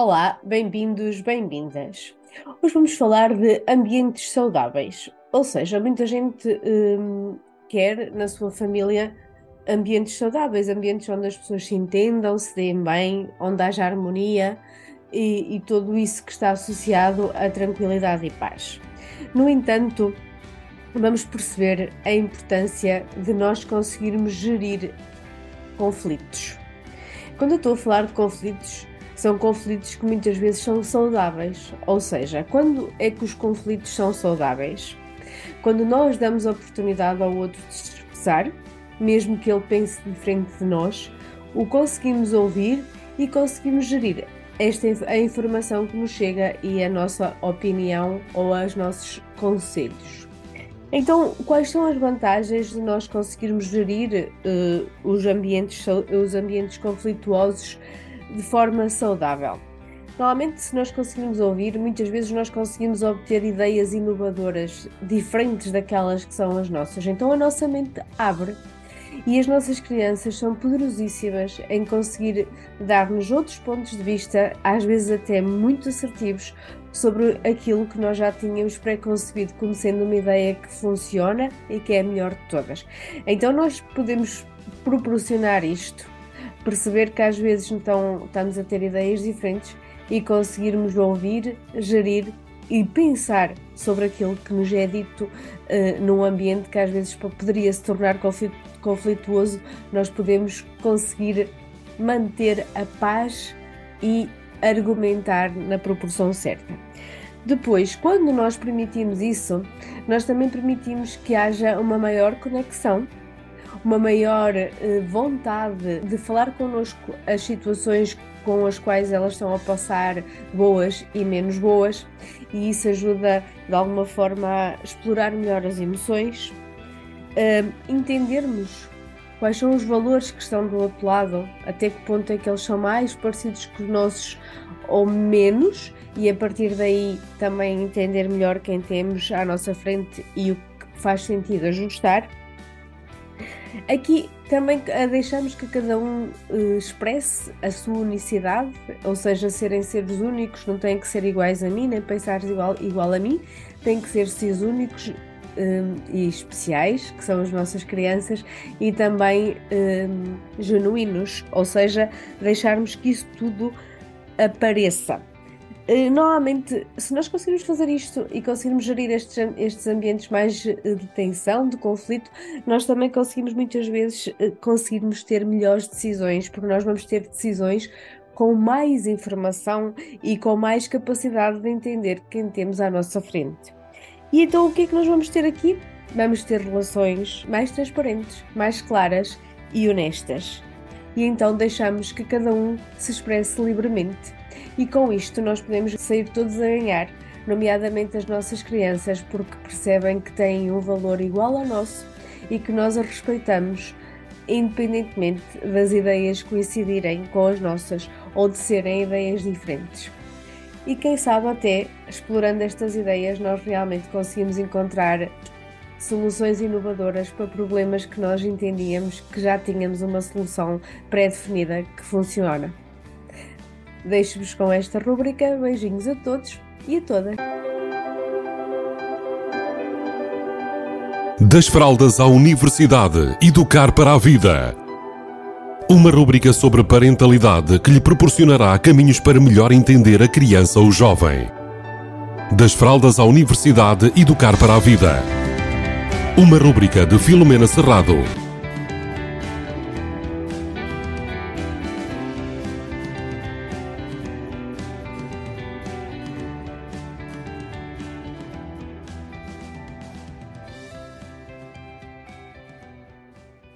Olá, bem-vindos, bem-vindas. Hoje vamos falar de ambientes saudáveis, ou seja, muita gente hum, quer na sua família ambientes saudáveis, ambientes onde as pessoas se entendam, se deem bem, onde haja harmonia e, e tudo isso que está associado à tranquilidade e paz. No entanto, vamos perceber a importância de nós conseguirmos gerir conflitos. Quando eu estou a falar de conflitos, são conflitos que muitas vezes são saudáveis. Ou seja, quando é que os conflitos são saudáveis? Quando nós damos oportunidade ao outro de se expressar, mesmo que ele pense diferente de nós, o conseguimos ouvir e conseguimos gerir esta a informação que nos chega e a nossa opinião ou os nossos conselhos. Então, quais são as vantagens de nós conseguirmos gerir uh, os, ambientes, os ambientes conflituosos de forma saudável. Normalmente, se nós conseguimos ouvir, muitas vezes nós conseguimos obter ideias inovadoras, diferentes daquelas que são as nossas. Então a nossa mente abre e as nossas crianças são poderosíssimas em conseguir dar-nos outros pontos de vista, às vezes até muito assertivos, sobre aquilo que nós já tínhamos preconcebido como sendo uma ideia que funciona e que é a melhor de todas. Então nós podemos proporcionar isto perceber que às vezes então estamos a ter ideias diferentes e conseguirmos ouvir, gerir e pensar sobre aquilo que nos é dito uh, num ambiente que às vezes poderia se tornar conflituoso, nós podemos conseguir manter a paz e argumentar na proporção certa. Depois, quando nós permitimos isso, nós também permitimos que haja uma maior conexão uma maior eh, vontade de falar connosco as situações com as quais elas estão a passar, boas e menos boas, e isso ajuda de alguma forma a explorar melhor as emoções, entendermos quais são os valores que estão do outro lado, até que ponto é que eles são mais parecidos que os nossos ou menos, e a partir daí também entender melhor quem temos à nossa frente e o que faz sentido ajustar. Aqui também deixamos que cada um uh, expresse a sua unicidade, ou seja, serem seres únicos, não têm que ser iguais a mim, nem pensar igual, igual a mim, têm que ser seres únicos um, eh, e especiais, que são as nossas crianças, e também um, genuínos, ou seja, deixarmos que isso tudo apareça. Eh, normalmente, se nós conseguirmos fazer isto e conseguirmos gerir estes, estes ambientes mais eh, de tensão, de conflito, nós também conseguimos muitas vezes eh, conseguirmos ter melhores decisões, porque nós vamos ter decisões com mais informação e com mais capacidade de entender quem temos à nossa frente. E então o que é que nós vamos ter aqui? Vamos ter relações mais transparentes, mais claras e honestas. E então deixamos que cada um se expresse livremente e com isto nós podemos sair todos a ganhar, nomeadamente as nossas crianças, porque percebem que têm um valor igual ao nosso e que nós a respeitamos, independentemente das ideias coincidirem com as nossas ou de serem ideias diferentes. E quem sabe até, explorando estas ideias, nós realmente conseguimos encontrar soluções inovadoras para problemas que nós entendíamos que já tínhamos uma solução pré-definida que funciona. Deixo-vos com esta rubrica. Beijinhos a todos e a todas. Das fraldas à universidade, educar para a vida. Uma rubrica sobre parentalidade que lhe proporcionará caminhos para melhor entender a criança ou jovem. Das fraldas à universidade, educar para a vida. Uma rubrica de Filomena Serrado.